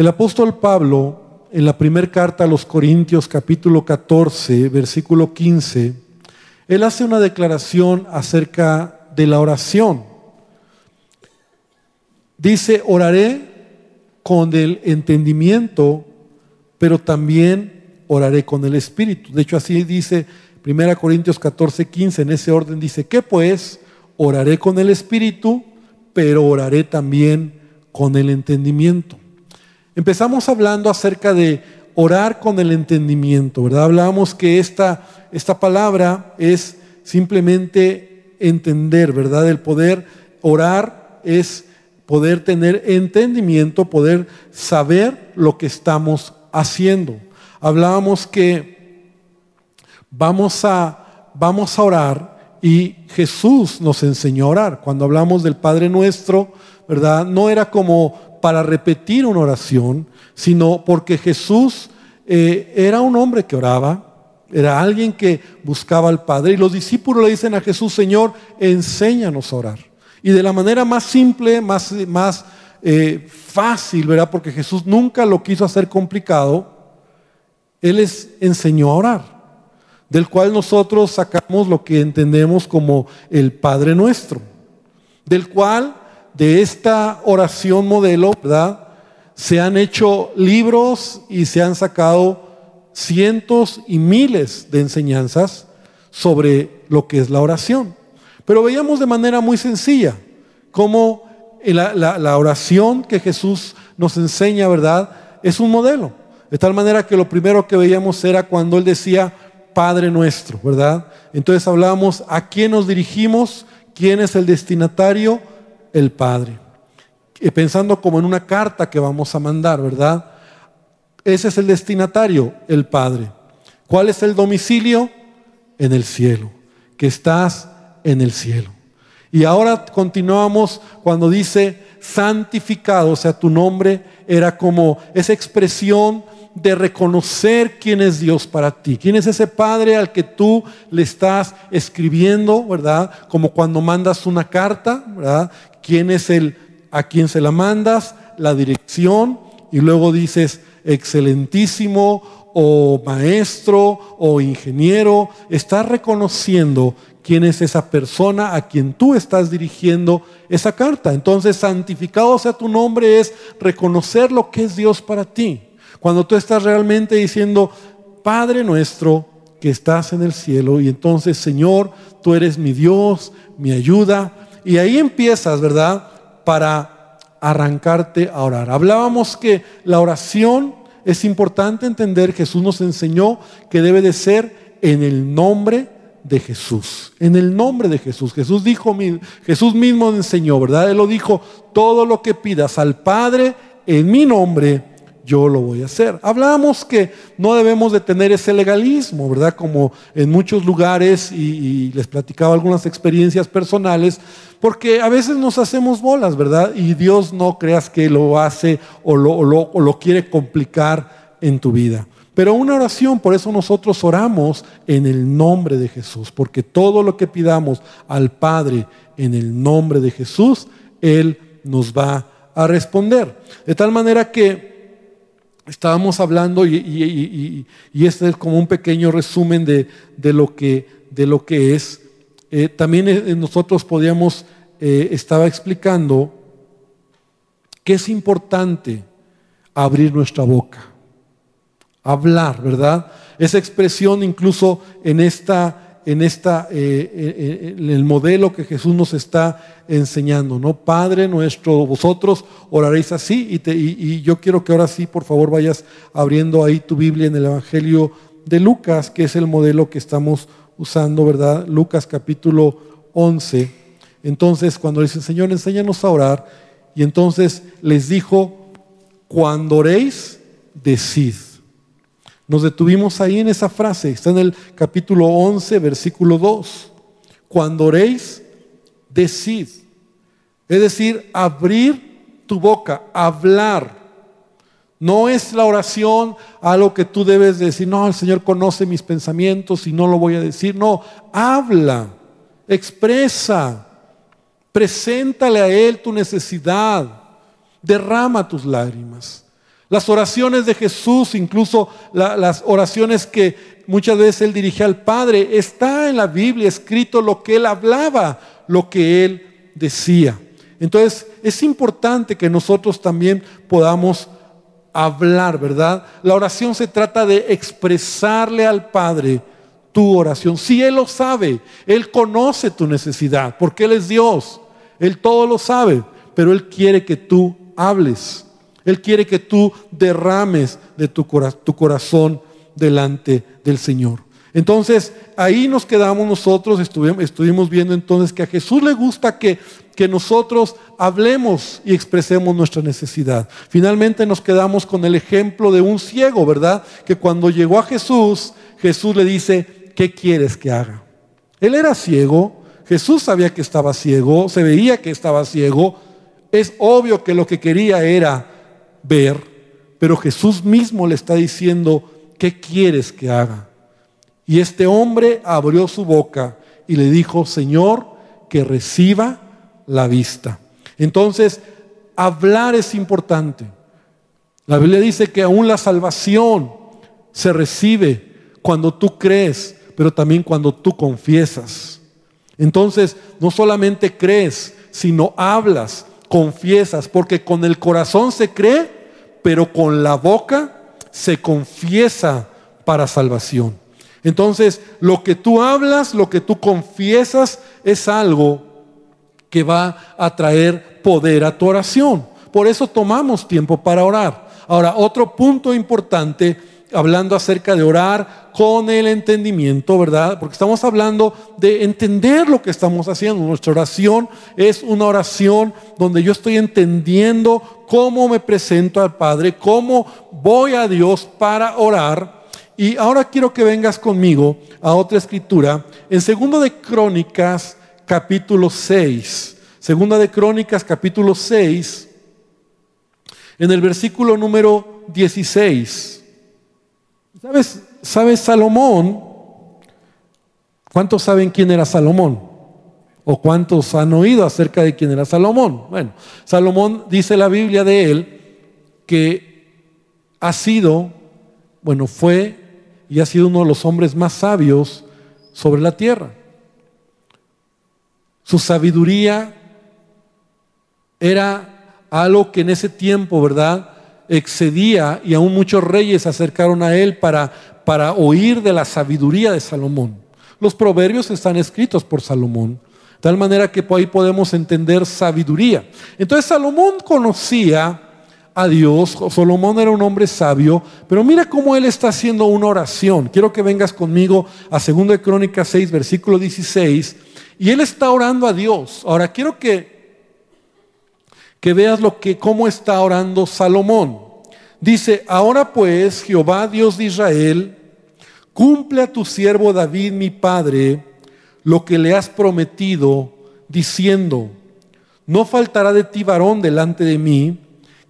El apóstol Pablo, en la primera carta a los Corintios capítulo 14, versículo 15, él hace una declaración acerca de la oración. Dice, oraré con el entendimiento, pero también oraré con el espíritu. De hecho, así dice 1 Corintios 14, 15, en ese orden dice, que pues oraré con el espíritu, pero oraré también con el entendimiento. Empezamos hablando acerca de orar con el entendimiento, ¿verdad? Hablábamos que esta, esta palabra es simplemente entender, ¿verdad? El poder orar es poder tener entendimiento, poder saber lo que estamos haciendo. Hablábamos que vamos a, vamos a orar y Jesús nos enseñó a orar. Cuando hablamos del Padre Nuestro, ¿verdad? No era como para repetir una oración, sino porque Jesús eh, era un hombre que oraba, era alguien que buscaba al Padre. Y los discípulos le dicen a Jesús, Señor, enséñanos a orar. Y de la manera más simple, más, más eh, fácil, ¿verdad? Porque Jesús nunca lo quiso hacer complicado. Él les enseñó a orar, del cual nosotros sacamos lo que entendemos como el Padre Nuestro, del cual de esta oración modelo, ¿verdad? Se han hecho libros y se han sacado cientos y miles de enseñanzas sobre lo que es la oración. Pero veíamos de manera muy sencilla cómo la, la, oración que Jesús nos enseña, ¿verdad? Es un modelo. De tal manera que lo primero que veíamos era cuando Él decía, Padre nuestro, ¿verdad? Entonces hablábamos a quién nos dirigimos, quién es el destinatario, el Padre. Pensando como en una carta que vamos a mandar, ¿verdad? Ese es el destinatario, el Padre. ¿Cuál es el domicilio? En el cielo, que estás en el cielo. Y ahora continuamos cuando dice santificado, o sea, tu nombre era como esa expresión de reconocer quién es Dios para ti, quién es ese Padre al que tú le estás escribiendo, ¿verdad? Como cuando mandas una carta, ¿verdad? quién es el a quién se la mandas, la dirección, y luego dices excelentísimo o maestro o ingeniero, estás reconociendo quién es esa persona a quien tú estás dirigiendo esa carta. Entonces, santificado sea tu nombre es reconocer lo que es Dios para ti. Cuando tú estás realmente diciendo, Padre nuestro que estás en el cielo, y entonces, Señor, tú eres mi Dios, mi ayuda, y ahí empiezas, ¿verdad? Para arrancarte a orar. Hablábamos que la oración es importante entender, Jesús nos enseñó que debe de ser en el nombre de Jesús, en el nombre de Jesús. Jesús dijo, Jesús mismo enseñó, ¿verdad? Él lo dijo, todo lo que pidas al Padre en mi nombre, yo lo voy a hacer. Hablábamos que no debemos de tener ese legalismo, ¿verdad? Como en muchos lugares, y, les platicaba algunas experiencias personales, porque a veces nos hacemos bolas, ¿verdad? Y Dios no creas que lo hace o lo quiere complicar en tu vida. Pero una oración, por eso nosotros oramos en el nombre de Jesús, porque todo lo que pidamos al Padre en el nombre de Jesús, Él nos va a responder. De tal manera que estábamos hablando, y, este es como un pequeño resumen de, lo, que, de lo que es, eh, también eh, nosotros podíamos, eh, estaba explicando que es importante abrir nuestra boca, hablar, ¿verdad? Esa expresión incluso en esta en, esta, eh, eh, eh, en el modelo que Jesús nos está enseñando, ¿no? Padre nuestro, vosotros oraréis así y, y, yo quiero que ahora sí, por favor, vayas abriendo ahí tu Biblia en el Evangelio de Lucas, que es el modelo que estamos usando, ¿verdad? Lucas capítulo 11. Entonces, cuando dice, Señor, enséñanos a orar, y entonces les dijo, cuando oréis, decid. Nos detuvimos ahí en esa frase, está en el capítulo 11, versículo 2. Cuando oréis, decid. Es decir, abrir tu boca, hablar. No es la oración algo que tú debes decir, no, el Señor conoce mis pensamientos y no lo voy a decir. No, habla, expresa, preséntale a Él tu necesidad, derrama tus lágrimas. Las oraciones de Jesús, incluso las oraciones que muchas veces él dirigía al Padre, está en la Biblia escrito lo que él hablaba, lo que él decía. Entonces es importante que nosotros también podamos hablar, ¿verdad? La oración se trata de expresarle al Padre tu oración. Si Él lo sabe, Él conoce tu necesidad, porque Él es Dios, Él todo lo sabe, pero Él quiere que tú hables. Él quiere que tú derrames de tu, corazón delante del Señor. Entonces, ahí nos quedamos nosotros, estuvimos, viendo entonces que a Jesús le gusta que, que nosotros hablemos y expresemos nuestra necesidad. Finalmente nos quedamos con el ejemplo de un ciego, ¿verdad? Que cuando llegó a Jesús, Jesús le dice, ¿qué quieres que haga? Él era ciego, Jesús sabía que estaba ciego, se veía que estaba ciego, es obvio que lo que quería era ver, pero Jesús mismo le está diciendo, ¿qué quieres que haga? Y este hombre abrió su boca y le dijo, Señor, que reciba la vista. Entonces, hablar es importante. La Biblia dice que aún la salvación se recibe cuando tú crees, pero también cuando tú confiesas. Entonces, no solamente crees, sino hablas, confiesas, porque con el corazón se cree, pero con la boca se confiesa para salvación. Entonces, lo que tú hablas, lo que tú confiesas, es algo que va a traer poder a tu oración. Por eso tomamos tiempo para orar. Ahora, otro punto importante hablando acerca de orar con el entendimiento, ¿verdad? Porque estamos hablando de entender lo que estamos haciendo. Nuestra oración es una oración donde yo estoy entendiendo cómo me presento al Padre, cómo voy a Dios para orar. Y ahora quiero que vengas conmigo a otra escritura, en segundo de Crónicas, capítulo 6. Segunda de Crónicas, capítulo 6, en el versículo número 16. ¿Sabes, ¿Sabes Salomón? ¿Cuántos saben quién era Salomón? ¿O cuántos han oído acerca de quién era Salomón? Bueno, Salomón dice la Biblia de él que ha sido, bueno, fue y ha sido uno de los hombres más sabios sobre la tierra. Su sabiduría era algo que en ese tiempo, ¿verdad? Excedía y aún muchos reyes se acercaron a él para, para oír de la sabiduría de Salomón. Los proverbios están escritos por Salomón, de tal manera que ahí podemos entender sabiduría. Entonces Salomón conocía a Dios, Salomón era un hombre sabio, pero mira cómo él está haciendo una oración. Quiero que vengas conmigo a 2 de Crónicas 6, versículo 16, y él está orando a Dios. Ahora quiero que que veas lo que cómo está orando Salomón. Dice, "Ahora pues, Jehová Dios de Israel, cumple a tu siervo David mi padre lo que le has prometido, diciendo, no faltará de ti varón delante de mí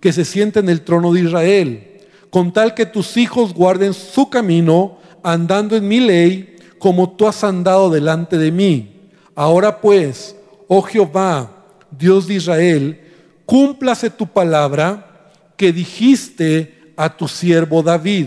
que se siente en el trono de Israel, con tal que tus hijos guarden su camino, andando en mi ley, como tú has andado delante de mí. Ahora pues, oh Jehová, Dios de Israel, cúmplase tu palabra que dijiste a tu siervo David.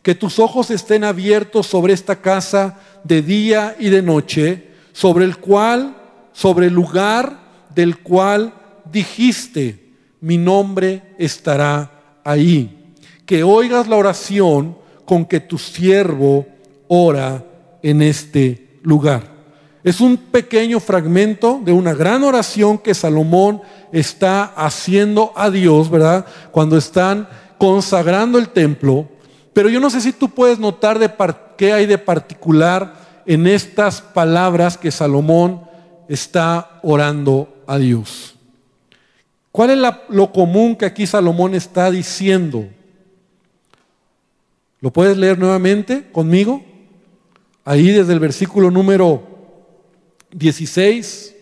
Que tus ojos estén abiertos sobre esta casa de día y de noche, sobre el cual, sobre el lugar del cual dijiste, mi nombre estará ahí. Que oigas la oración con que tu siervo ora en este lugar. Es un pequeño fragmento de una gran oración que Salomón está haciendo a Dios, ¿verdad? Cuando están consagrando el templo. Pero yo no sé si tú puedes notar de qué hay de particular en estas palabras que Salomón está orando a Dios. ¿Cuál es lo común que aquí Salomón está diciendo? ¿Lo puedes leer nuevamente conmigo? Ahí desde el versículo número 16.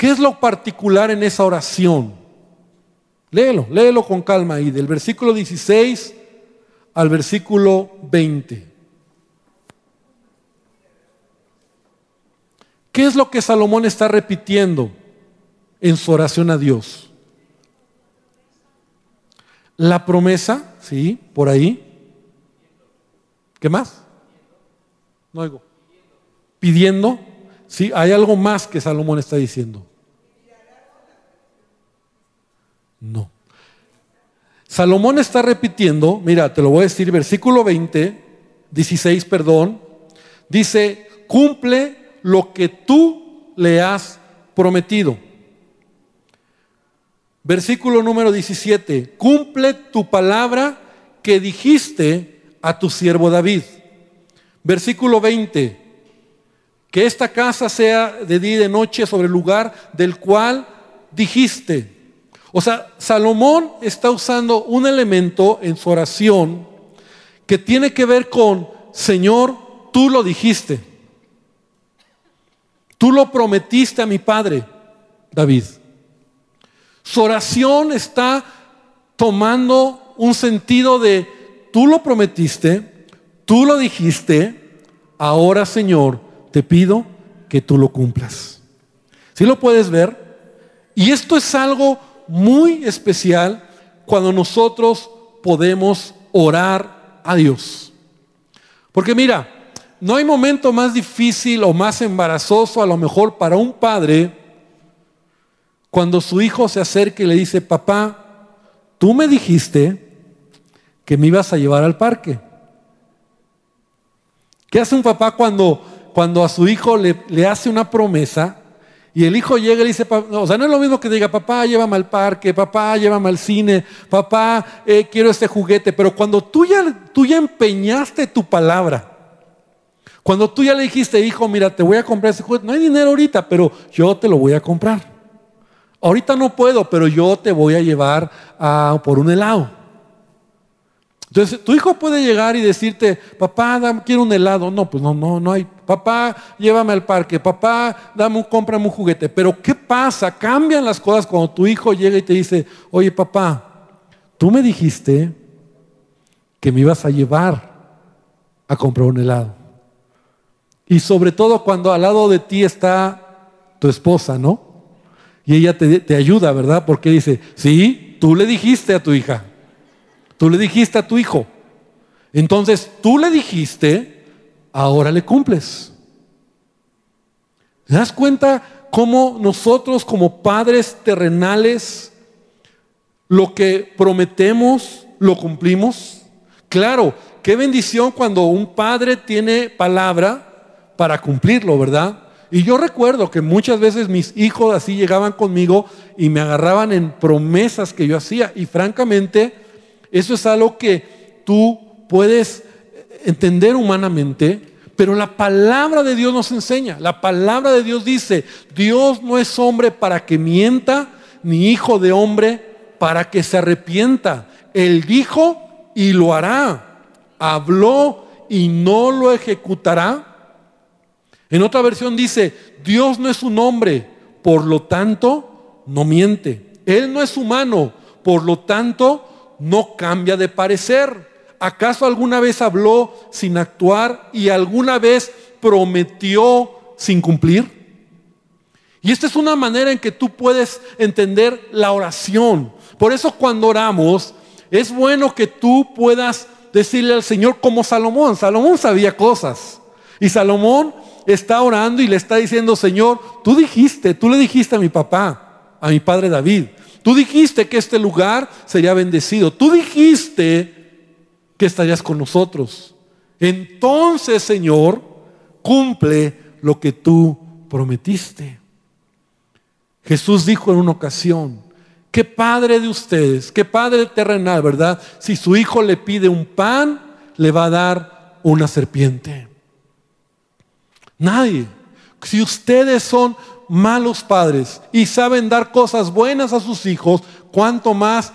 ¿Qué es lo particular en esa oración? Léelo, léelo con calma ahí, del versículo 16 al versículo 20. ¿Qué es lo que Salomón está repitiendo en su oración a Dios? la promesa, sí, por ahí. ¿Qué más? No oigo. Pidiendo. Sí, hay algo más que Salomón está diciendo. No. Salomón está repitiendo, mira, te lo voy a decir, versículo 20, 16, perdón, dice, cumple lo que tú le has prometido. Versículo número 17, cumple tu palabra que dijiste a tu siervo David. Versículo 20, que esta casa sea de día y de noche sobre el lugar del cual dijiste. O sea, Salomón está usando un elemento en su oración que tiene que ver con, Señor, tú lo dijiste. Tú lo prometiste a mi padre, David. Su oración está tomando un sentido de, tú lo prometiste, tú lo dijiste, ahora Señor, te pido que tú lo cumplas. ¿Sí lo puedes ver? Y esto es algo muy especial cuando nosotros podemos orar a Dios. Porque mira, no hay momento más difícil o más embarazoso a lo mejor para un padre cuando su hijo se acerca y le dice, papá, tú me dijiste que me ibas a llevar al parque. ¿Qué hace un papá cuando, cuando a su hijo le, le hace una promesa y el hijo llega y le dice, o sea, no es lo mismo que diga, papá, llévame al parque, papá, llévame al cine, papá, eh, quiero este juguete, pero cuando tú ya, tú ya empeñaste tu palabra, cuando tú ya le dijiste, hijo, mira, te voy a comprar ese juguete, no hay dinero ahorita, pero yo te lo voy a comprar. Ahorita no puedo, pero yo te voy a llevar a, por un helado. Entonces, tu hijo puede llegar y decirte, papá, quiero un helado. No, pues no, no, no hay. Papá, llévame al parque. Papá, dame cómprame un juguete. Pero ¿qué pasa? Cambian las cosas cuando tu hijo llega y te dice, oye, papá, tú me dijiste que me ibas a llevar a comprar un helado. Y sobre todo cuando al lado de ti está tu esposa, ¿no? Y ella te, te ayuda, ¿verdad? Porque dice, sí, tú le dijiste a tu hija. Tú le dijiste a tu hijo. Entonces tú le dijiste, ahora le cumples. ¿Te das cuenta cómo nosotros como padres terrenales lo que prometemos lo cumplimos? Claro, qué bendición cuando un padre tiene palabra para cumplirlo, ¿verdad? Y yo recuerdo que muchas veces mis hijos así llegaban conmigo y me agarraban en promesas que yo hacía. Y francamente, eso es algo que tú puedes entender humanamente, pero la palabra de Dios nos enseña. La palabra de Dios dice, Dios no es hombre para que mienta, ni hijo de hombre para que se arrepienta. Él dijo y lo hará. Habló y no lo ejecutará. En otra versión dice, Dios no es un hombre, por lo tanto, no miente. Él no es humano, por lo tanto, no cambia de parecer. ¿Acaso alguna vez habló sin actuar y alguna vez prometió sin cumplir? Y esta es una manera en que tú puedes entender la oración. Por eso cuando oramos, es bueno que tú puedas decirle al Señor como Salomón. Salomón sabía cosas. Y Salomón está orando y le está diciendo, Señor, tú dijiste, tú le dijiste a mi papá, a mi padre David, Tú dijiste que este lugar sería bendecido. Tú dijiste que estarías con nosotros. Entonces, Señor, cumple lo que tú prometiste. Jesús dijo en una ocasión, ¿qué padre de ustedes, qué padre terrenal, verdad? Si su hijo le pide un pan, le va a dar una serpiente. Nadie. Si ustedes son malos padres y saben dar cosas buenas a sus hijos, cuanto más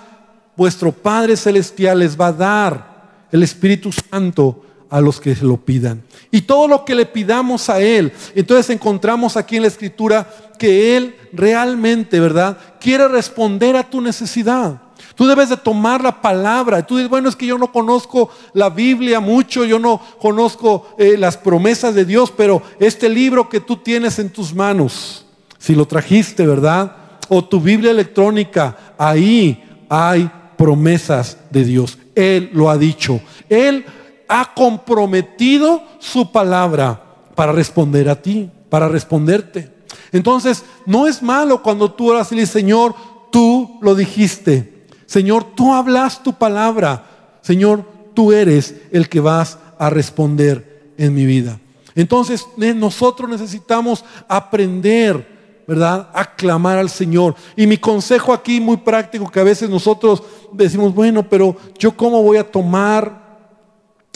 vuestro Padre Celestial les va a dar el Espíritu Santo a los que lo pidan. Y todo lo que le pidamos a Él, entonces encontramos aquí en la Escritura que Él realmente, ¿verdad? Quiere responder a tu necesidad. Tú debes de tomar la palabra. Tú dices, bueno, es que yo no conozco la Biblia mucho, yo no conozco eh, las promesas de Dios, pero este libro que tú tienes en tus manos, si lo trajiste, ¿verdad? O tu Biblia electrónica, ahí hay promesas de Dios. Él lo ha dicho. Él ha comprometido su palabra para responder a ti, para responderte. Entonces, no es malo cuando tú oras y dices, Señor, tú lo dijiste. Señor, tú hablas tu palabra. Señor, tú eres el que vas a responder en mi vida. Entonces, nosotros necesitamos aprender ¿verdad? Aclamar al Señor. Y mi consejo aquí muy práctico, que a veces nosotros decimos, bueno, pero yo cómo voy a tomar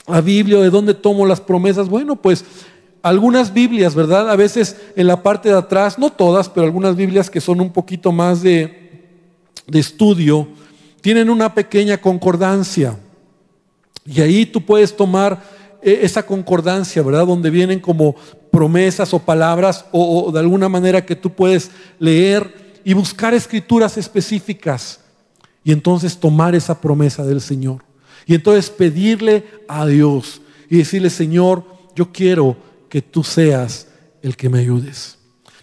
la Biblia, de dónde tomo las promesas. Bueno, pues algunas Biblias, ¿verdad? A veces en la parte de atrás, no todas, pero algunas Biblias que son un poquito más de, de estudio, tienen una pequeña concordancia. Y ahí tú puedes tomar esa concordancia, ¿verdad? Donde vienen como promesas o palabras o, de alguna manera que tú puedes leer y buscar escrituras específicas y entonces tomar esa promesa del Señor. Y entonces pedirle a Dios y decirle, Señor, yo quiero que tú seas el que me ayudes.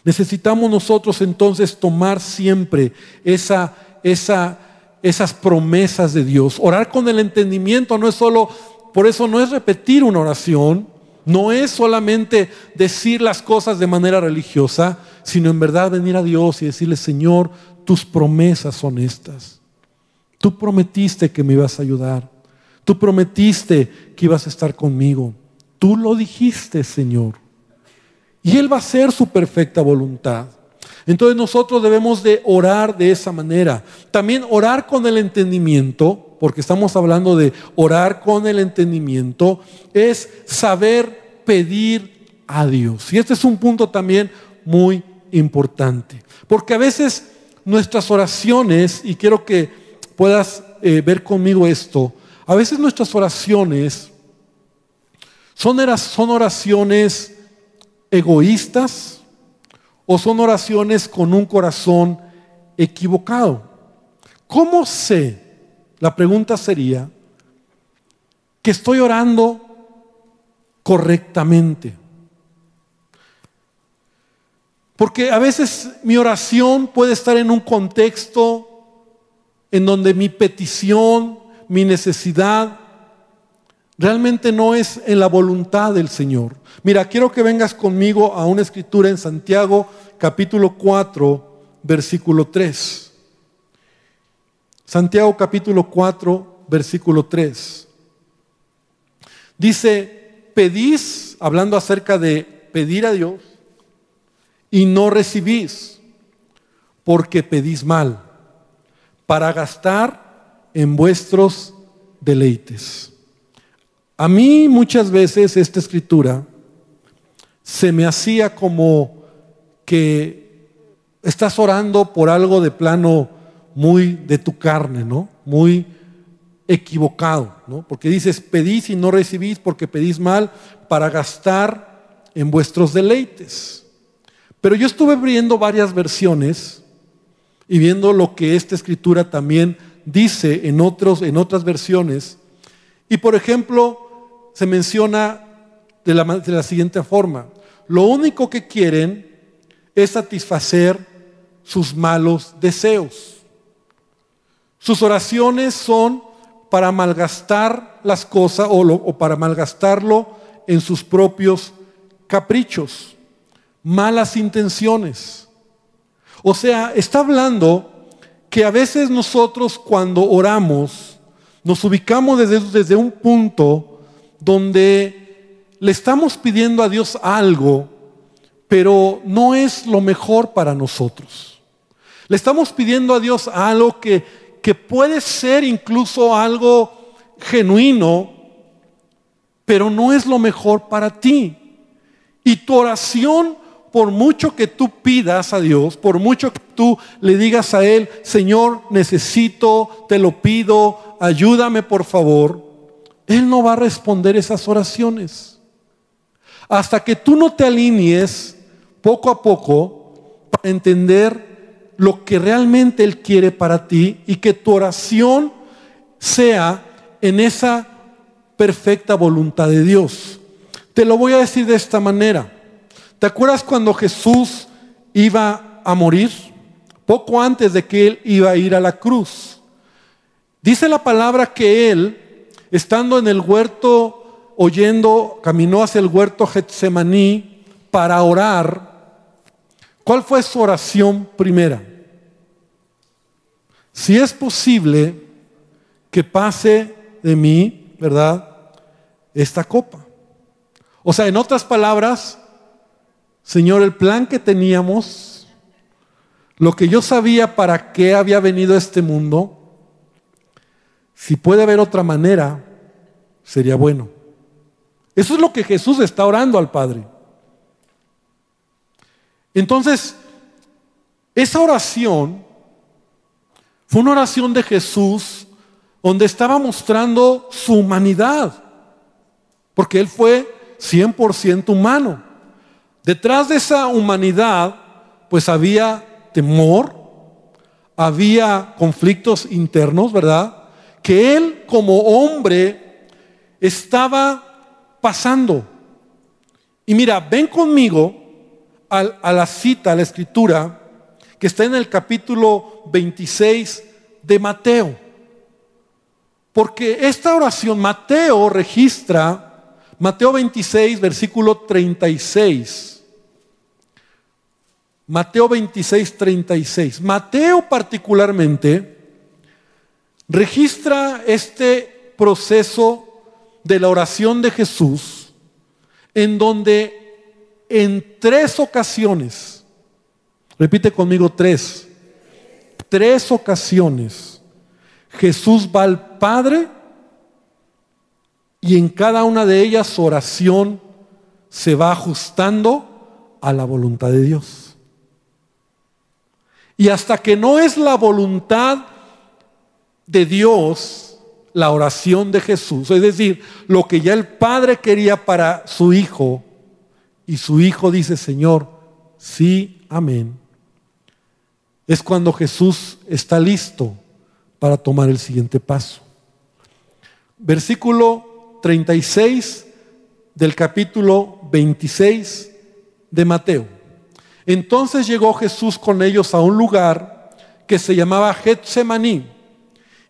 Necesitamos nosotros entonces tomar siempre esa, esa, esas promesas de Dios. Orar con el entendimiento no es solo, por eso no es repetir una oración, no es solamente decir las cosas de manera religiosa, sino en verdad venir a Dios y decirle, Señor, tus promesas son estas. Tú prometiste que me ibas a ayudar. Tú prometiste que ibas a estar conmigo. Tú lo dijiste, Señor. Y Él va a hacer su perfecta voluntad. Entonces nosotros debemos de orar de esa manera. También orar con el entendimiento, porque estamos hablando de orar con el entendimiento, es saber pedir a Dios. Y este es un punto también muy importante. Porque a veces nuestras oraciones, y quiero que puedas eh, ver conmigo esto, a veces nuestras oraciones son, son oraciones egoístas o son oraciones con un corazón equivocado. ¿Cómo sé? La pregunta sería que estoy orando correctamente. Porque a veces mi oración puede estar en un contexto en donde mi petición mi necesidad realmente no es en la voluntad del Señor. Mira, quiero que vengas conmigo a una escritura en Santiago capítulo 4, versículo 3. Santiago capítulo 4, versículo 3. Dice, pedís, hablando acerca de pedir a Dios, y no recibís, porque pedís mal, para gastar en vuestros deleites. A mí muchas veces esta escritura se me hacía como que estás orando por algo de plano muy de tu carne, ¿no? Muy equivocado, ¿no? Porque dices, pedís y no recibís porque pedís mal para gastar en vuestros deleites. Pero yo estuve viendo varias versiones y viendo lo que esta escritura también dice en, otros, en otras versiones. Y por ejemplo, se menciona de la, de la siguiente forma. Lo único que quieren es satisfacer sus malos deseos. Sus oraciones son para malgastar las cosas o, para malgastarlo en sus propios caprichos, malas intenciones. O sea, está hablando que a veces nosotros cuando oramos nos ubicamos desde, desde un punto donde le estamos pidiendo a Dios algo, pero no es lo mejor para nosotros. Le estamos pidiendo a Dios algo que, que puede ser incluso algo genuino, pero no es lo mejor para ti. Y tu oración por mucho que tú pidas a Dios, por mucho que tú le digas a Él, Señor, necesito, te lo pido, ayúdame por favor, Él no va a responder esas oraciones. Hasta que tú no te alinees poco a poco para entender lo que realmente Él quiere para ti y que tu oración sea en esa perfecta voluntad de Dios. Te lo voy a decir de esta manera. ¿Te acuerdas cuando Jesús iba a morir? Poco antes de que él iba a ir a la cruz. Dice la palabra que él, estando en el huerto, oyendo, caminó hacia el huerto Getsemaní para orar. ¿Cuál fue su oración primera? Si es posible que pase de mí, ¿verdad? Esta copa. O sea, en otras palabras, Señor, el plan que teníamos, lo que yo sabía para qué había venido a este mundo, si puede haber otra manera, sería bueno. Eso es lo que Jesús está orando al Padre. Entonces, esa oración fue una oración de Jesús donde estaba mostrando su humanidad, porque Él fue 100% humano. Detrás de esa humanidad, pues había temor, había conflictos internos, ¿verdad? Que él como hombre estaba pasando. Y mira, ven conmigo a, la cita, a la escritura, que está en el capítulo 26 de Mateo. Porque esta oración, Mateo registra, Mateo 26, versículo 36. Mateo 26, 36. Mateo particularmente registra este proceso de la oración de Jesús en donde en tres ocasiones, repite conmigo tres, tres ocasiones, Jesús va al Padre y en cada una de ellas su oración se va ajustando a la voluntad de Dios. Y hasta que no es la voluntad de Dios, la oración de Jesús, es decir, lo que ya el Padre quería para su Hijo, y su Hijo dice, Señor, sí, amén, es cuando Jesús está listo para tomar el siguiente paso. Versículo 36 del capítulo 26 de Mateo. Entonces llegó Jesús con ellos a un lugar que se llamaba Getsemaní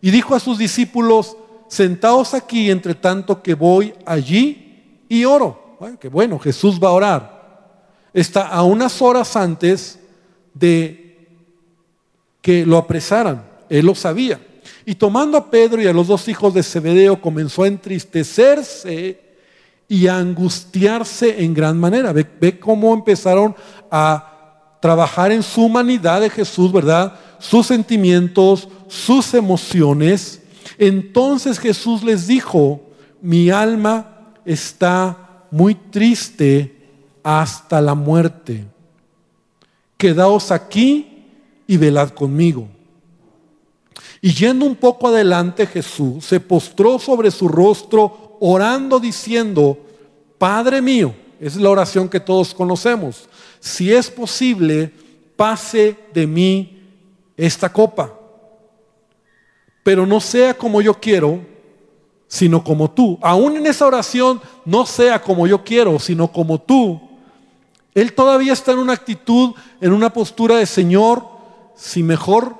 y dijo a sus discípulos, sentaos aquí entre tanto que voy allí y oro. Bueno, bueno, Jesús va a orar. Está a unas horas antes de que lo apresaran. Él lo sabía. Y tomando a Pedro y a los dos hijos de Zebedeo, comenzó a entristecerse y a angustiarse en gran manera. Ve, ve cómo empezaron a trabajar en su humanidad de Jesús, ¿verdad? Sus sentimientos, sus emociones. Entonces Jesús les dijo, mi alma está muy triste hasta la muerte. Quedaos aquí y velad conmigo. Y yendo un poco adelante Jesús se postró sobre su rostro orando diciendo, Padre mío, es la oración que todos conocemos, si es posible, pase de mí esta copa. Pero no sea como yo quiero, sino como tú. Aún en esa oración, no sea como yo quiero, sino como tú. Él todavía está en una actitud, en una postura de Señor, si mejor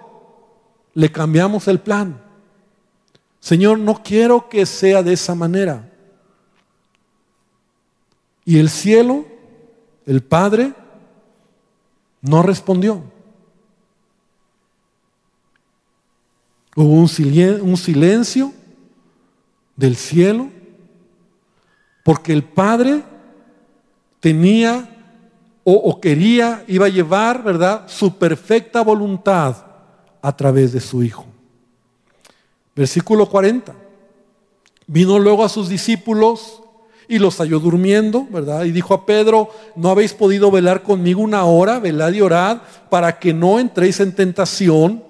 le cambiamos el plan. Señor, no quiero que sea de esa manera. Y el cielo, el Padre, no respondió. Hubo un silencio del cielo porque el Padre tenía o, quería, iba a llevar, ¿verdad?, su perfecta voluntad a través de su Hijo. Versículo 40. Vino luego a sus discípulos y los halló durmiendo, ¿verdad? Y dijo a Pedro, ¿no habéis podido velar conmigo una hora? Velad y orad para que no entréis en tentación.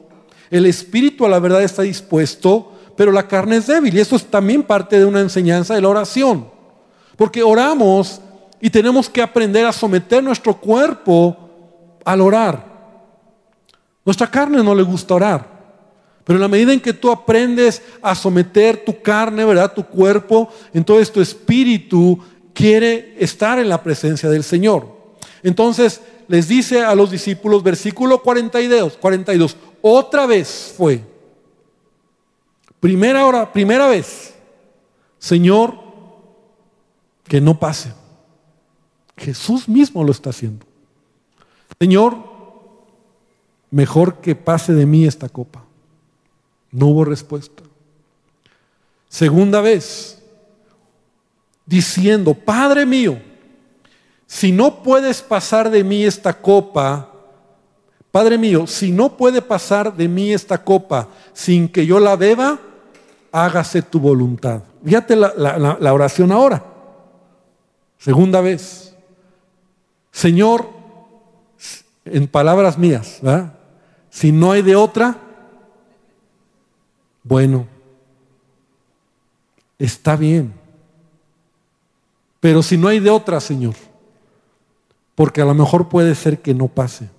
El espíritu a la verdad está dispuesto, pero la carne es débil. Y eso es también parte de una enseñanza de la oración. Porque oramos y tenemos que aprender a someter nuestro cuerpo al orar. Nuestra carne no le gusta orar. Pero en la medida en que tú aprendes a someter tu carne, ¿verdad? Tu cuerpo, entonces tu espíritu quiere estar en la presencia del Señor. Entonces les dice a los discípulos, versículo 42, 42, otra vez fue. Primera hora, primera vez, Señor, que no pase. Jesús mismo lo está haciendo. Señor, mejor que pase de mí esta copa. No hubo respuesta. Segunda vez, diciendo, Padre mío, si no puedes pasar de mí esta copa, Padre mío, si no puede pasar de mí esta copa sin que yo la beba, hágase tu voluntad. Fíjate la, la oración ahora. Segunda vez. Señor, en palabras mías, si no hay de otra, bueno, está bien. Pero si no hay de otra, Señor, porque a lo mejor puede ser que no pase.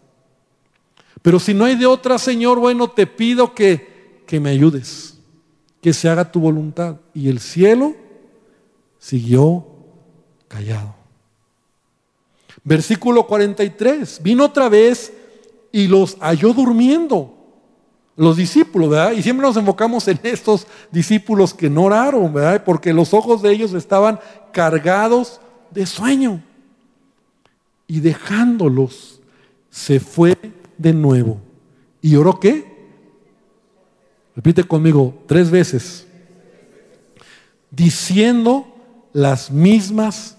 Pero si no hay de otra, Señor, bueno, te pido que, que me ayudes, que se haga tu voluntad. Y el cielo siguió callado. Versículo 43, vino otra vez y los halló durmiendo. Los discípulos, ¿verdad? Y siempre nos enfocamos en estos discípulos que no oraron, ¿verdad? Porque los ojos de ellos estaban cargados de sueño. Y dejándolos, se fue de nuevo. ¿Y oró qué? Repite conmigo tres veces. Diciendo las mismas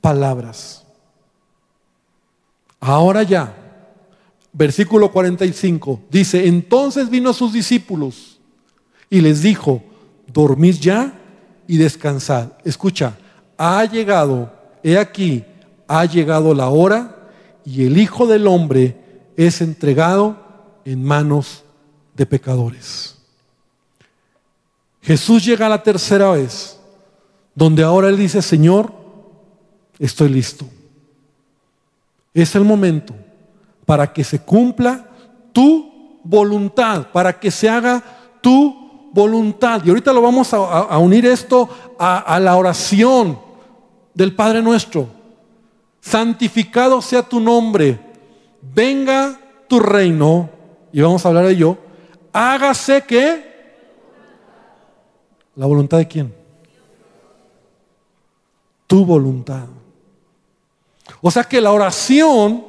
palabras. Ahora ya, versículo 45, dice, entonces vino a sus discípulos y les dijo, dormid ya y descansad. Escucha, ha llegado, he aquí, ha llegado la hora y el Hijo del Hombre es entregado en manos de pecadores. Jesús llega la tercera vez, donde ahora Él dice, Señor, estoy listo. Es el momento para que se cumpla tu voluntad, para que se haga tu voluntad. Y ahorita lo vamos a, unir esto a la oración del Padre nuestro. Santificado sea tu nombre, venga tu reino, y vamos a hablar de ello, hágase que... ¿La voluntad de quién? Tu voluntad. O sea que la oración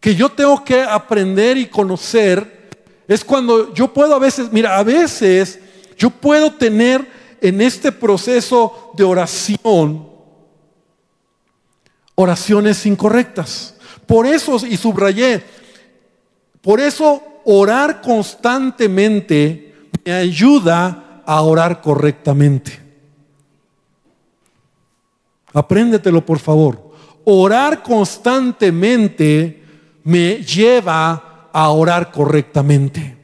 que yo tengo que aprender y conocer es cuando yo puedo a veces, mira, a veces yo puedo tener en este proceso de oración oraciones incorrectas. Por eso, y subrayé, por eso orar constantemente me ayuda a orar correctamente. Apréndetelo, por favor. Orar constantemente me lleva a orar correctamente.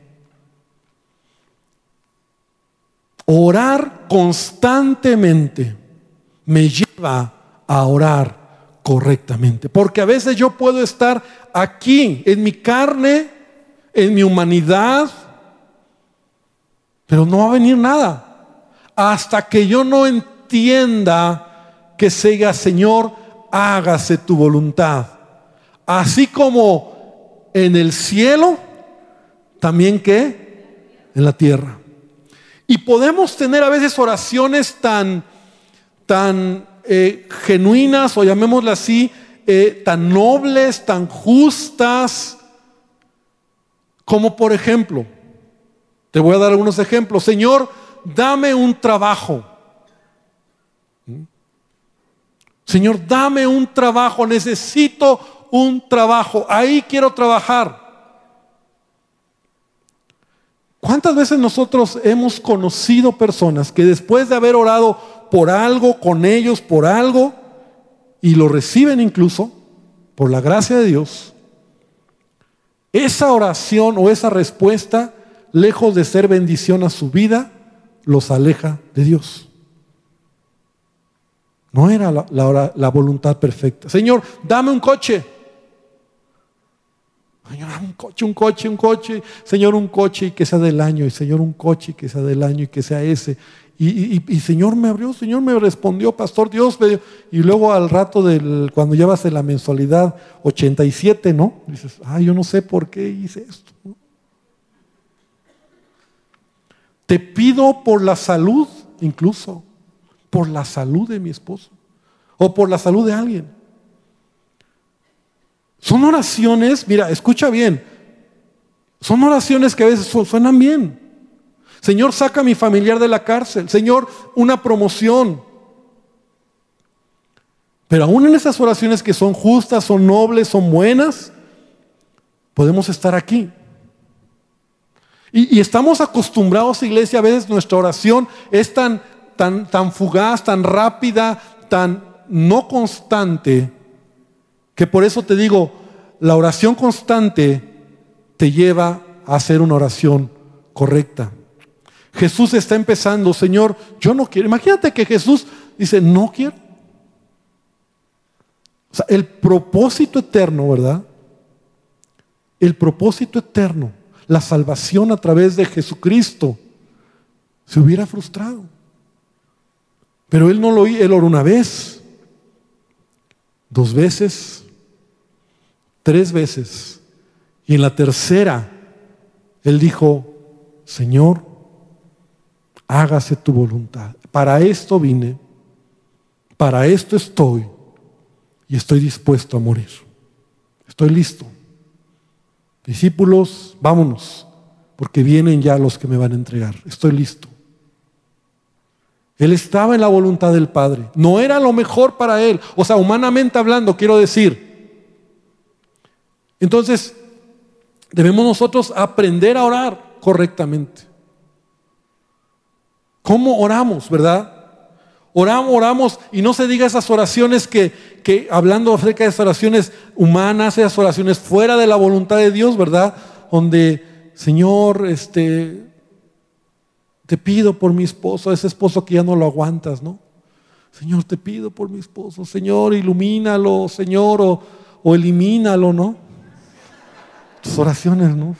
Orar constantemente me lleva a orar correctamente. Porque a veces yo puedo estar aquí, en mi carne, en mi humanidad, pero no va a venir nada. Hasta que yo no entienda que sea, Señor, hágase tu voluntad. Así como en el cielo, también que en la tierra. Y podemos tener a veces oraciones tan, tan eh, genuinas, o llamémoslas así, eh, tan nobles, tan justas, como por ejemplo, te voy a dar algunos ejemplos. Señor, dame un trabajo. ¿Mm? Señor, dame un trabajo, necesito un trabajo, ahí quiero trabajar. ¿Cuántas veces nosotros hemos conocido personas que después de haber orado por algo, con ellos, por algo, y lo reciben incluso, por la gracia de Dios, esa oración o esa respuesta, lejos de ser bendición a su vida, los aleja de Dios. No era la, voluntad perfecta. Señor, dame un coche. Señor, un coche, un coche, un coche. Señor, un coche y que sea del año. Y Señor, un coche y que sea del año y que sea ese. Y, Señor me abrió, Señor me respondió, Pastor Dios. y luego al rato, del, cuando llevas en la mensualidad 87, ¿no? Dices, ah, yo no sé por qué hice esto. Te pido por la salud, incluso, por la salud de mi esposo o por la salud de alguien. Son oraciones, mira, escucha bien, son oraciones que a veces suenan bien. Señor, saca a mi familiar de la cárcel. Señor, una promoción. Pero aún en esas oraciones que son justas, son nobles, son buenas, podemos estar aquí. Y, estamos acostumbrados, iglesia, a veces nuestra oración es tan, tan, tan fugaz, tan rápida, tan no constante, que por eso te digo, la oración constante te lleva a hacer una oración correcta. Jesús está empezando, Señor, yo no quiero. Imagínate que Jesús dice, no quiero. O sea, el propósito eterno, ¿verdad? El propósito eterno la salvación a través de Jesucristo, se hubiera frustrado. Pero él no lo hizo, él oró una vez, dos veces, tres veces. Y en la tercera, él dijo, Señor, hágase tu voluntad. Para esto vine, para esto estoy y estoy dispuesto a morir. Estoy listo. Discípulos, vámonos, porque vienen ya los que me van a entregar. Estoy listo. Él estaba en la voluntad del Padre. No era lo mejor para él. O sea, humanamente hablando, quiero decir. Entonces, debemos nosotros aprender a orar correctamente. ¿Cómo oramos, verdad? Oramos, oramos, y no se diga esas oraciones que, que, hablando acerca de esas oraciones humanas, esas oraciones fuera de la voluntad de Dios, ¿verdad? Donde, Señor, este, te pido por mi esposo, ese esposo que ya no lo aguantas, ¿no? Señor, te pido por mi esposo, Señor, ilumínalo, Señor, o, o elimínalo, ¿no? Tus oraciones, ¿no?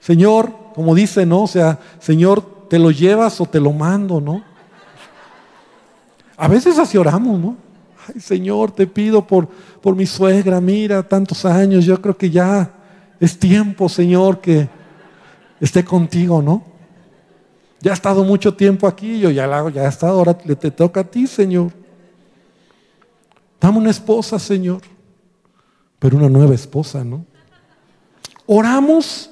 Señor, como dice, ¿no? O sea, Señor, te lo llevas o te lo mando, ¿no? A veces así oramos, ¿no? Ay, Señor, te pido por, por mi suegra, mira, tantos años, yo creo que ya es tiempo, Señor, que esté contigo, ¿no? Ya ha estado mucho tiempo aquí, yo ya la hago, ya ha estado, ahora le te toca a ti, Señor. Dame una esposa, Señor, pero una nueva esposa, ¿no? Oramos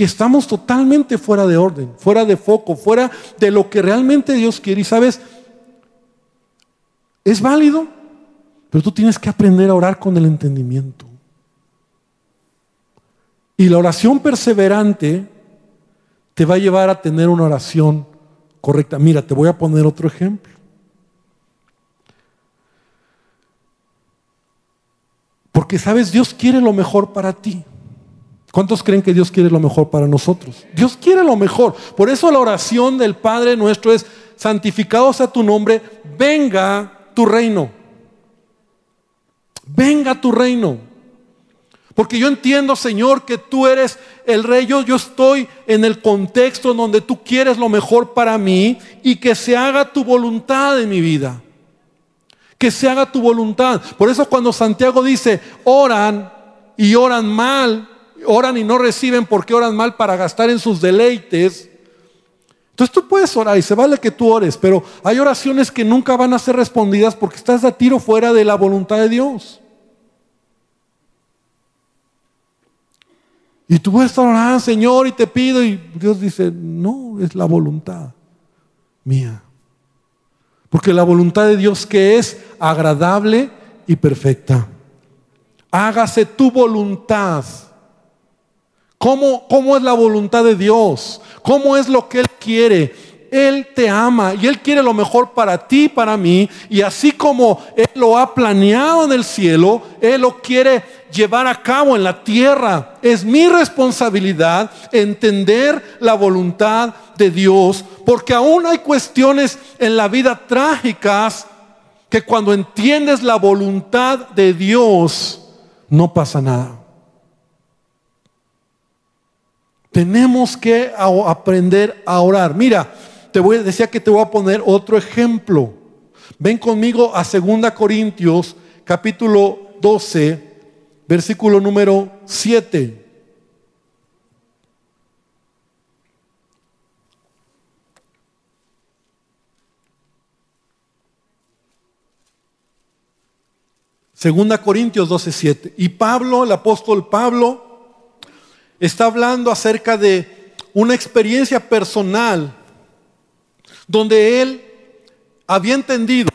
que estamos totalmente fuera de orden, fuera de foco, fuera de lo que realmente Dios quiere. Y sabes, es válido, pero tú tienes que aprender a orar con el entendimiento. Y la oración perseverante te va a llevar a tener una oración correcta. Mira, te voy a poner otro ejemplo. Porque sabes, Dios quiere lo mejor para ti. ¿Cuántos creen que Dios quiere lo mejor para nosotros? Dios quiere lo mejor. Por eso la oración del Padre nuestro es, santificado sea tu nombre, venga tu reino. Venga tu reino. Porque yo entiendo, Señor, que tú eres el rey. Yo, estoy en el contexto donde tú quieres lo mejor para mí y que se haga tu voluntad en mi vida. Que se haga tu voluntad. Por eso cuando Santiago dice, oran y oran mal, oran y no reciben porque oran mal para gastar en sus deleites, entonces tú puedes orar y se vale que tú ores, pero hay oraciones que nunca van a ser respondidas porque estás a tiro fuera de la voluntad de Dios. Y tú puedes orar, Señor, y te pido, y Dios dice, no, es la voluntad mía. Porque la voluntad de Dios que es agradable y perfecta. Hágase tu voluntad. ¿Cómo, ¿Cómo es la voluntad de Dios? cómo es lo que Él quiere. Él te ama y Él quiere lo mejor para ti, para mí. Y así como Él lo ha planeado en el cielo, Él lo quiere llevar a cabo en la tierra. Es mi responsabilidad entender la voluntad de Dios, porque aún hay cuestiones en la vida trágicas que cuando entiendes la voluntad de Dios, no pasa nada. Tenemos que aprender a orar. Mira, te voy, decía que te voy a poner otro ejemplo. Ven conmigo a 2 Corintios capítulo 12, versículo número 7. Segunda Corintios 12, 7. Y Pablo, el apóstol Pablo, está hablando acerca de una experiencia personal donde él había entendido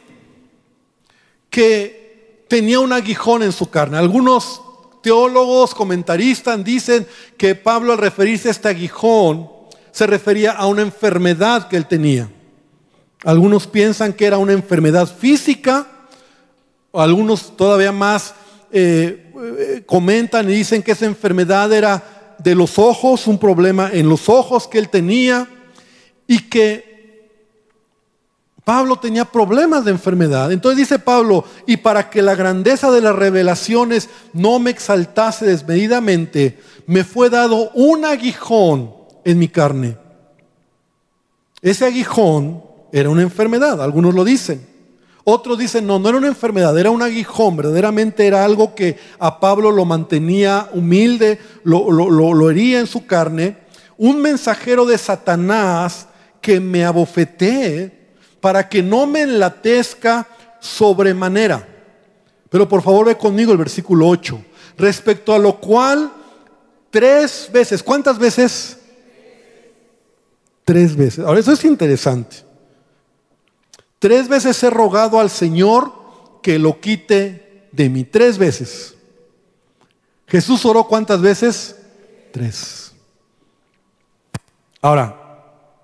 que tenía un aguijón en su carne. Algunos teólogos, comentaristas dicen que Pablo al referirse a este aguijón se refería a una enfermedad que él tenía. Algunos piensan que era una enfermedad física algunos todavía más eh, eh, comentan y dicen que esa enfermedad era de los ojos, un problema en los ojos que él tenía y que Pablo tenía problemas de enfermedad. Entonces dice Pablo, y para que la grandeza de las revelaciones no me exaltase desmedidamente, me fue dado un aguijón en mi carne. Ese aguijón era una enfermedad, algunos lo dicen. Otros dicen, no, no era una enfermedad, era un aguijón, verdaderamente era algo que a Pablo lo mantenía humilde, lo, lo, hería en su carne. Un mensajero de Satanás que me abofetee para que no me enlatezca sobremanera. Pero por favor ve conmigo el versículo 8. Respecto a lo cual, tres veces, ¿cuántas veces? Tres veces. Ahora, eso es interesante. Tres veces he rogado al Señor que lo quite de mí. Tres veces. Jesús oró cuántas veces? Tres. Ahora,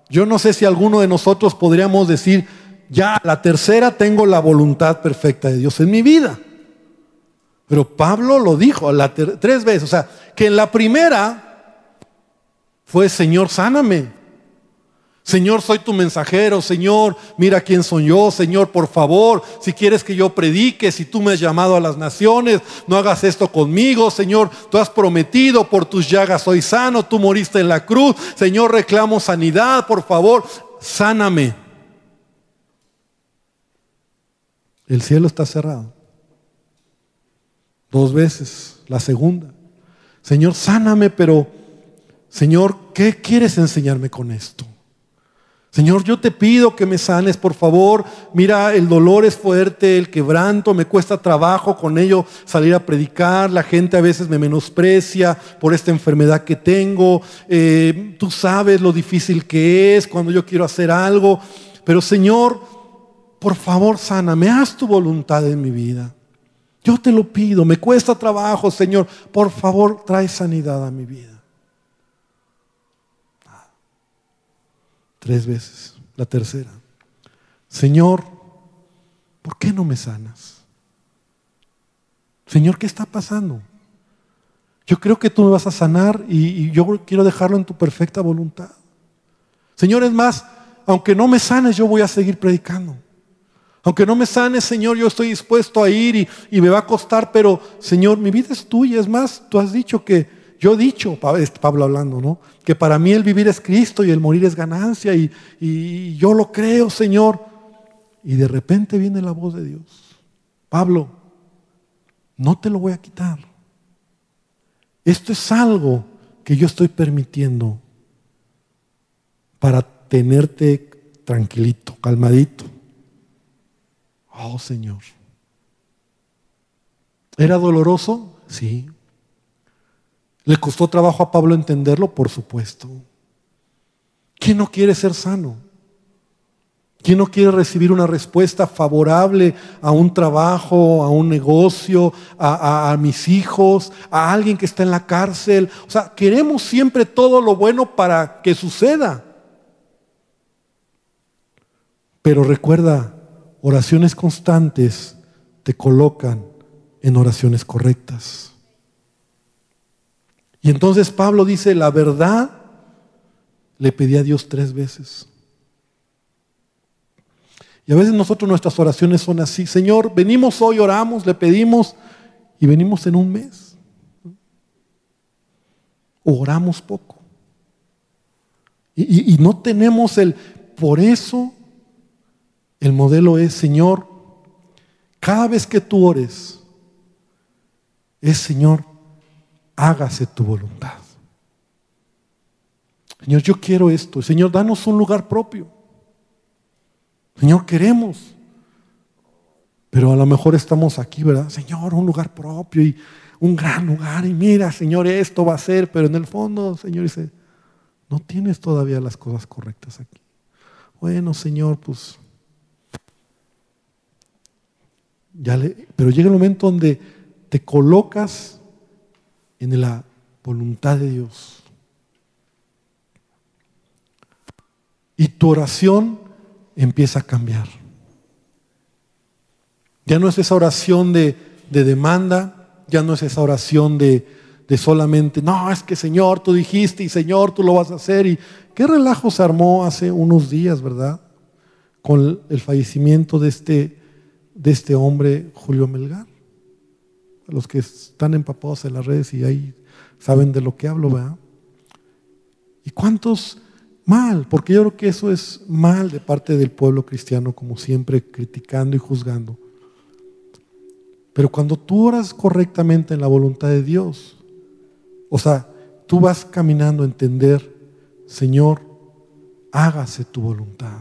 yo no sé si alguno de nosotros podríamos decir, ya la tercera tengo la voluntad perfecta de Dios en mi vida. Pero Pablo lo dijo tres veces. O sea, que en la primera fue, Señor, sáname. Señor, soy tu mensajero, Señor, mira quién soy yo, Señor, por favor, si quieres que yo predique, si tú me has llamado a las naciones, no hagas esto conmigo, Señor, tú has prometido, por tus llagas soy sano, tú moriste en la cruz, Señor, reclamo sanidad, por favor, sáname. El cielo está cerrado. Dos veces, la segunda. Señor, sáname, pero, Señor, ¿qué quieres enseñarme con esto? Señor, yo te pido que me sanes, por favor. Mira, el dolor es fuerte, el quebranto, me cuesta trabajo con ello salir a predicar. La gente a veces me menosprecia por esta enfermedad que tengo. Eh, tú sabes lo difícil que es cuando yo quiero hacer algo. Pero Señor, por favor, sáname, haz tu voluntad en mi vida. Yo te lo pido, me cuesta trabajo, Señor. Por favor, trae sanidad a mi vida. Tres veces. La tercera. Señor, ¿por qué no me sanas? Señor, ¿qué está pasando? Yo creo que tú me vas a sanar y, yo quiero dejarlo en tu perfecta voluntad. Señor, es más, aunque no me sanes, yo voy a seguir predicando. Aunque no me sanes, Señor, yo estoy dispuesto a ir y, y, me va a costar, pero Señor, mi vida es tuya. Es más, tú has dicho que yo he dicho, Pablo hablando, ¿no? Que para mí el vivir es Cristo y el morir es ganancia y, y yo lo creo, Señor. Y de repente viene la voz de Dios. Pablo, no te lo voy a quitar. Esto es algo que yo estoy permitiendo para tenerte tranquilito, calmadito. Oh Señor. ¿Era doloroso? Sí. ¿Le costó trabajo a Pablo entenderlo? Por supuesto. ¿Quién no quiere ser sano? ¿Quién no quiere recibir una respuesta favorable a un trabajo, a un negocio, a, mis hijos, a alguien que está en la cárcel? O sea, queremos siempre todo lo bueno para que suceda. Pero recuerda, oraciones constantes te colocan en oraciones correctas. Y entonces Pablo dice, la verdad le pedí a Dios tres veces. Y a veces nosotros nuestras oraciones son así. Señor, venimos hoy, oramos, le pedimos y venimos en un mes. oramos poco. Y, y no tenemos el... Por eso el modelo es, Señor, cada vez que tú ores, es, Señor, hágase tu voluntad. Señor, yo quiero esto. Señor, danos un lugar propio. Señor, queremos. Pero a lo mejor estamos aquí, ¿verdad? Señor, un lugar propio y un gran lugar. Y mira, Señor, esto va a ser. Pero en el fondo, Señor dice, no tienes todavía las cosas correctas aquí. Bueno, Señor, pues... Ya le, pero llega el momento donde te colocas en la voluntad de Dios. Y tu oración empieza a cambiar. Ya no es esa oración de, demanda, ya no es esa oración de, de, solamente, no, es que Señor, tú dijiste y Señor, tú lo vas a hacer. Y qué relajo se armó hace unos días, ¿verdad? Con el fallecimiento de este, de este hombre, Julio Melgar. Los que están empapados en las redes y ahí saben de lo que hablo, ¿verdad? ¿Y cuántos mal? Porque yo creo que eso es mal de parte del pueblo cristiano, como siempre criticando y juzgando. Pero cuando tú oras correctamente en la voluntad de Dios, o sea, tú vas caminando a entender, Señor, hágase tu voluntad.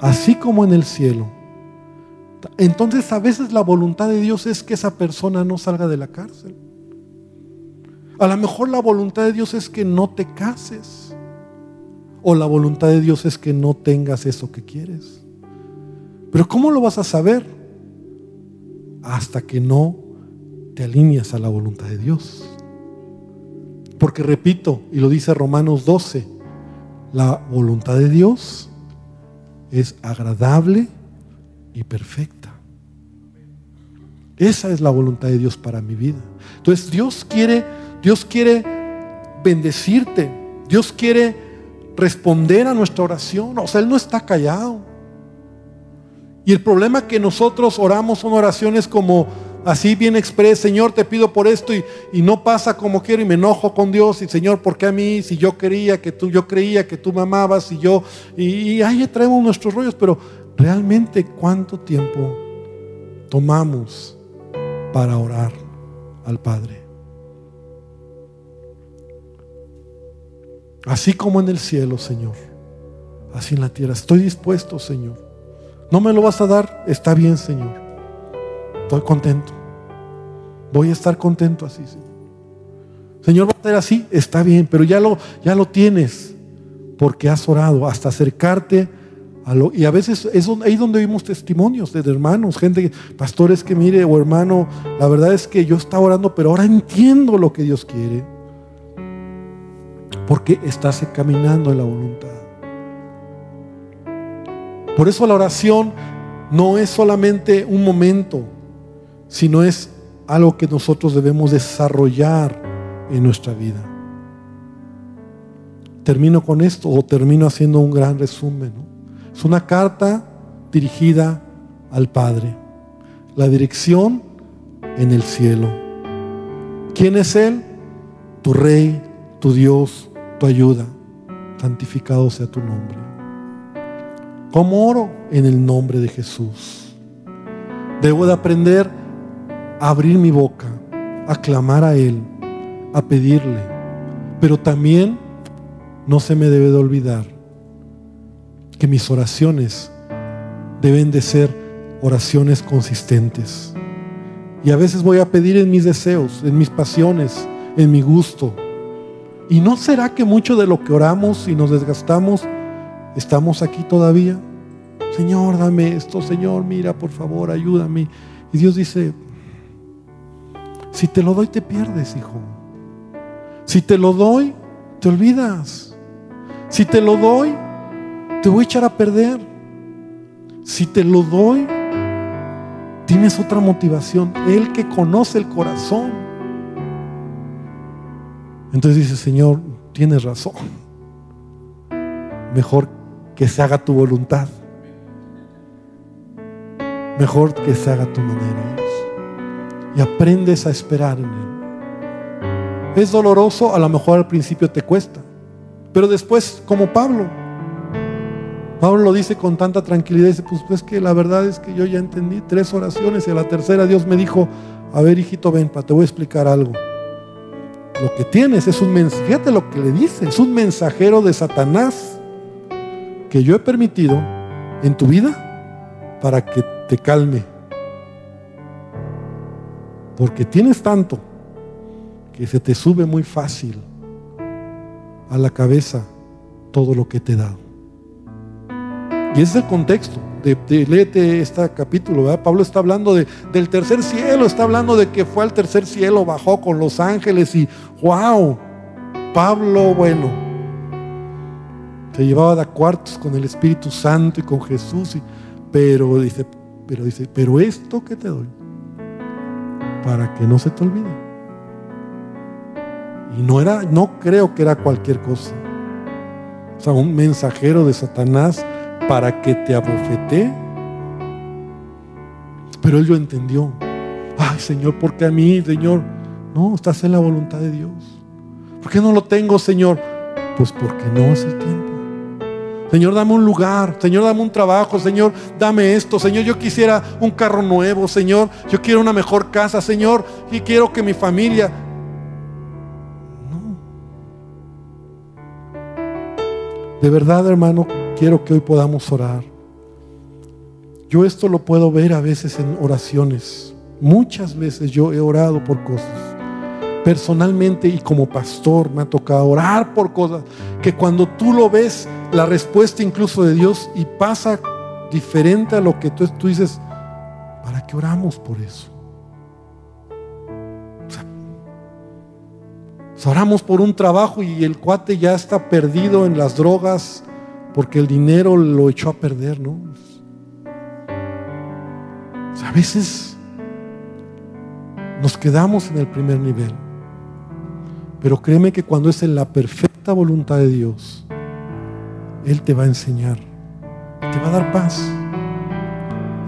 Así como en el cielo. Entonces a veces la voluntad de Dios es que esa persona no salga de la cárcel. A lo mejor la voluntad de Dios es que no te cases. O la voluntad de Dios es que no tengas eso que quieres. Pero ¿cómo lo vas a saber? Hasta que no te alineas a la voluntad de Dios. Porque repito, y lo dice Romanos 12, la voluntad de Dios es agradable y perfecta. Esa es la voluntad de Dios para mi vida. Entonces Dios quiere Dios quiere bendecirte. Dios quiere responder a nuestra oración. O sea, Él no está callado. Y el problema que nosotros oramos son oraciones como así bien express, Señor, te pido por esto y, y, no pasa como quiero y me enojo con Dios y Señor, ¿por qué a mí? Si yo quería que tú, yo creía que tú me amabas y yo, y, y ahí traemos nuestros rollos, pero realmente cuánto tiempo tomamos para orar al Padre. Así como en el cielo, Señor. Así en la tierra. Estoy dispuesto, Señor. No me lo vas a dar. Está bien, Señor. Estoy contento. Voy a estar contento así, Señor. Señor, va a ser así. Está bien, pero ya lo, ya lo tienes. Porque has orado hasta acercarte Y a veces es ahí donde vimos testimonios de hermanos, gente, pastores que mire, o hermano, la verdad es que yo estaba orando, pero ahora entiendo lo que Dios quiere porque estás caminando en la voluntad. Por eso la oración no es solamente un momento, sino es algo que nosotros debemos desarrollar en nuestra vida. Termino con esto o termino haciendo un gran resumen. Es una carta dirigida al Padre. La dirección en el cielo. ¿Quién es Él? Tu Rey, tu Dios, tu ayuda. Santificado sea tu nombre. ¿Cómo oro? En el nombre de Jesús. Debo de aprender a abrir mi boca, a clamar a Él, a pedirle. Pero también no se me debe de olvidar que mis oraciones deben de ser oraciones consistentes. Y a veces voy a pedir en mis deseos, en mis pasiones, en mi gusto, ¿Y no será que mucho de lo que oramos y nos desgastamos, estamos aquí todavía? Señor, dame esto, Señor, mira, por favor, ayúdame. Y Dios dice, si te lo doy, te pierdes, hijo. Si te lo doy, te olvidas. Si te lo doy, te voy a echar a perder. Si te lo doy, tienes otra motivación. Él que conoce el corazón entonces dice, Señor, tienes razón. Mejor que se haga tu voluntad. Mejor que se haga tu manera, Y aprendes a esperar en Él. Es doloroso, a lo mejor al principio te cuesta. Pero después, como Pablo, Pablo lo dice con tanta tranquilidad, dice, pues, pues que la verdad es que yo ya entendí tres oraciones y a la tercera Dios me dijo, a ver hijito, ven, te voy a explicar algo. Lo que tienes es un mensajero, fíjate lo que le dice, es un mensajero de Satanás que yo he permitido en tu vida para que te calme. Porque tienes tanto que se te sube muy fácil a la cabeza todo lo que te he dado. Y ese es el contexto. De, de léete este capítulo, Pablo está hablando de, del tercer cielo, está hablando de que fue al tercer cielo, bajó con los ángeles y wow, Pablo, bueno, se llevaba de cuartos con el Espíritu Santo y con Jesús, y, pero dice, pero dice, pero esto que te doy, para que no se te olvide. Y no era, no creo que era cualquier cosa. O sea, un mensajero de Satanás para que te abofete. Pero él lo entendió. Ay, Señor, ¿por qué a mí, Señor? No, estás en la voluntad de Dios. ¿Por qué no lo tengo, Señor? Pues porque no es el tiempo. Señor, dame un lugar. Señor, dame un trabajo. Señor, dame esto. Señor, yo quisiera un carro nuevo. Señor, yo quiero una mejor casa. Señor, y quiero que mi familia... No. De verdad, hermano, quiero que hoy podamos orar. Yo esto lo puedo ver a veces en oraciones. Muchas veces yo he orado por cosas. Personalmente y como pastor me ha tocado orar por cosas que cuando tú lo ves, la respuesta incluso de Dios y pasa diferente a lo que tú, tú dices, ¿para qué oramos por eso? oramos por un trabajo y el cuate ya está perdido en las drogas, porque el dinero lo echó a perder, ¿no? a veces nos quedamos en el primer nivel, pero créeme que cuando es en la perfecta voluntad de Dios, Él te va a enseñar, te va a dar paz.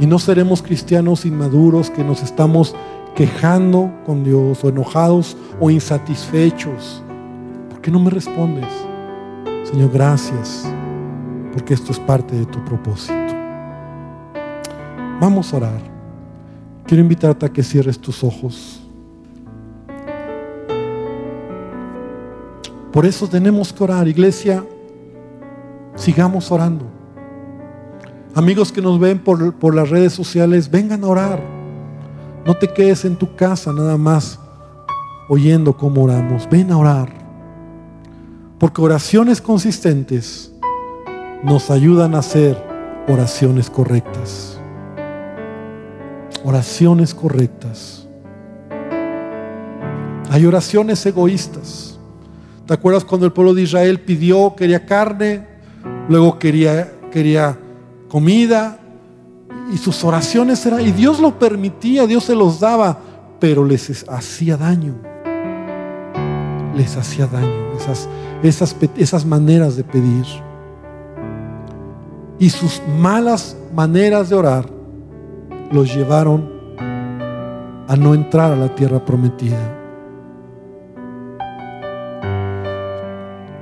Y no seremos cristianos inmaduros que nos estamos quejando con Dios o enojados o insatisfechos. ¿Por qué no me respondes? Señor, gracias porque esto es parte de tu propósito. Vamos a orar. Quiero invitarte a que cierres tus ojos. Por eso tenemos que orar, iglesia. Sigamos orando. Amigos que nos ven por, por las redes sociales, vengan a orar. No te quedes en tu casa nada más oyendo cómo oramos. Ven a orar. Porque oraciones consistentes nos ayudan a hacer oraciones correctas. Oraciones correctas. Hay oraciones egoístas. ¿Te acuerdas cuando el pueblo de Israel pidió, quería carne, luego quería, quería comida? Y sus oraciones eran, y Dios lo permitía, Dios se los daba, pero les hacía daño. Les hacía daño esas, esas, esas maneras de pedir y sus malas maneras de orar los llevaron a no entrar a la tierra prometida.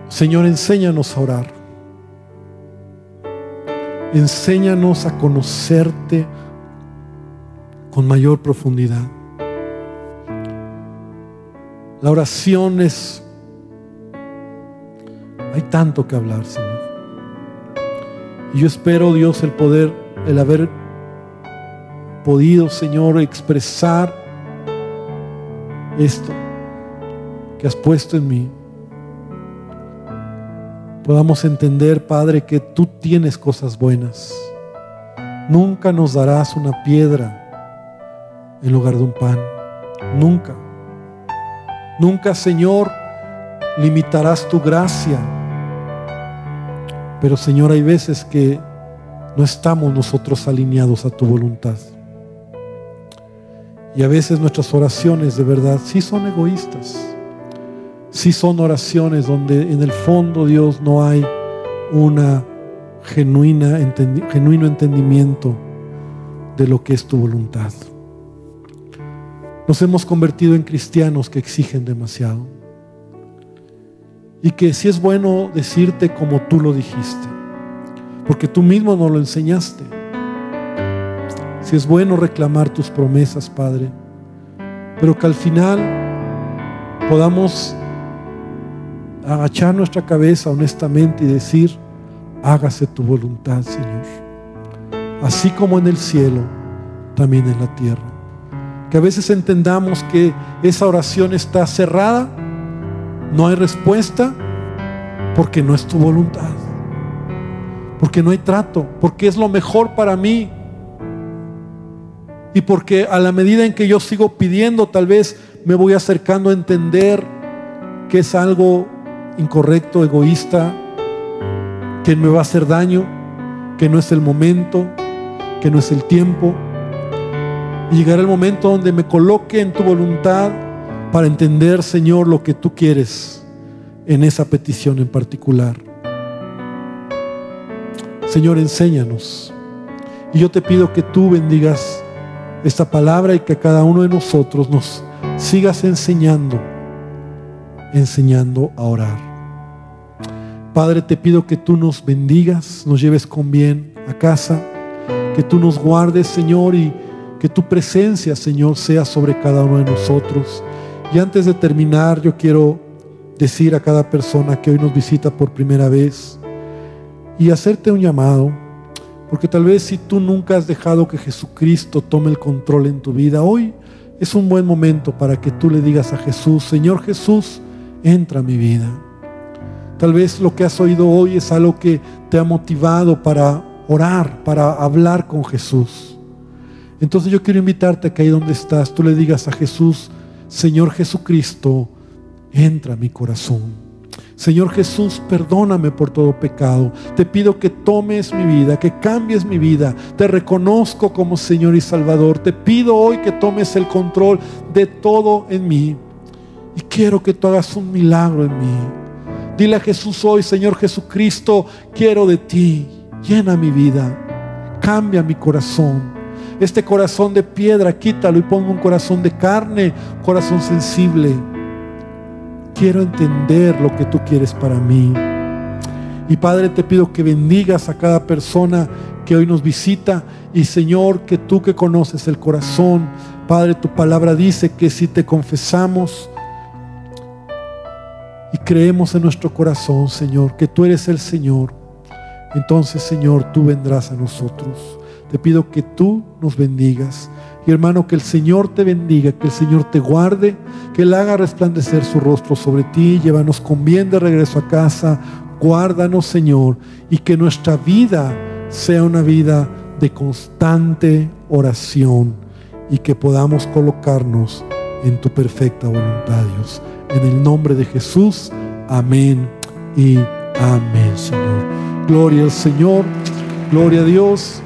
Señor, enséñanos a orar. Enséñanos a conocerte con mayor profundidad. La oración es... Hay tanto que hablar, Señor. Yo espero, Dios, el poder, el haber podido, Señor, expresar esto que has puesto en mí. Podamos entender, Padre, que tú tienes cosas buenas. Nunca nos darás una piedra en lugar de un pan. Nunca. Nunca, Señor, limitarás tu gracia pero Señor, hay veces que no estamos nosotros alineados a tu voluntad. Y a veces nuestras oraciones de verdad sí son egoístas. Sí son oraciones donde en el fondo Dios no hay una genuino entendimiento de lo que es tu voluntad. Nos hemos convertido en cristianos que exigen demasiado. Y que si es bueno decirte como tú lo dijiste, porque tú mismo nos lo enseñaste. Si es bueno reclamar tus promesas, Padre, pero que al final podamos agachar nuestra cabeza honestamente y decir, hágase tu voluntad, Señor. Así como en el cielo, también en la tierra. Que a veces entendamos que esa oración está cerrada, no hay respuesta, porque no es tu voluntad, porque no hay trato, porque es lo mejor para mí. Y porque a la medida en que yo sigo pidiendo, tal vez me voy acercando a entender que es algo incorrecto, egoísta, que me va a hacer daño, que no es el momento, que no es el tiempo. Y llegará el momento donde me coloque en tu voluntad para entender, Señor, lo que tú quieres en esa petición en particular. Señor, enséñanos. Y yo te pido que tú bendigas esta palabra y que a cada uno de nosotros nos sigas enseñando, enseñando a orar. Padre, te pido que tú nos bendigas, nos lleves con bien a casa, que tú nos guardes, Señor, y que tu presencia, Señor, sea sobre cada uno de nosotros. Y antes de terminar, yo quiero decir a cada persona que hoy nos visita por primera vez y hacerte un llamado, porque tal vez si tú nunca has dejado que Jesucristo tome el control en tu vida, hoy es un buen momento para que tú le digas a Jesús, Señor Jesús, entra a mi vida. Tal vez lo que has oído hoy es algo que te ha motivado para orar, para hablar con Jesús. Entonces yo quiero invitarte a que ahí donde estás, tú le digas a Jesús, Señor Jesucristo, entra a mi corazón. Señor Jesús, perdóname por todo pecado. Te pido que tomes mi vida, que cambies mi vida. Te reconozco como Señor y Salvador. Te pido hoy que tomes el control de todo en mí. Y quiero que tú hagas un milagro en mí. Dile a Jesús hoy, Señor Jesucristo, quiero de ti. Llena mi vida. Cambia mi corazón. Este corazón de piedra, quítalo y pongo un corazón de carne, corazón sensible quiero entender lo que tú quieres para mí. Y Padre, te pido que bendigas a cada persona que hoy nos visita. Y Señor, que tú que conoces el corazón, Padre, tu palabra dice que si te confesamos y creemos en nuestro corazón, Señor, que tú eres el Señor, entonces, Señor, tú vendrás a nosotros. Te pido que tú nos bendigas. Y hermano, que el Señor te bendiga, que el Señor te guarde, que Él haga resplandecer su rostro sobre ti, llévanos con bien de regreso a casa, guárdanos Señor, y que nuestra vida sea una vida de constante oración y que podamos colocarnos en tu perfecta voluntad, Dios. En el nombre de Jesús, amén y amén, Señor. Gloria al Señor, gloria a Dios.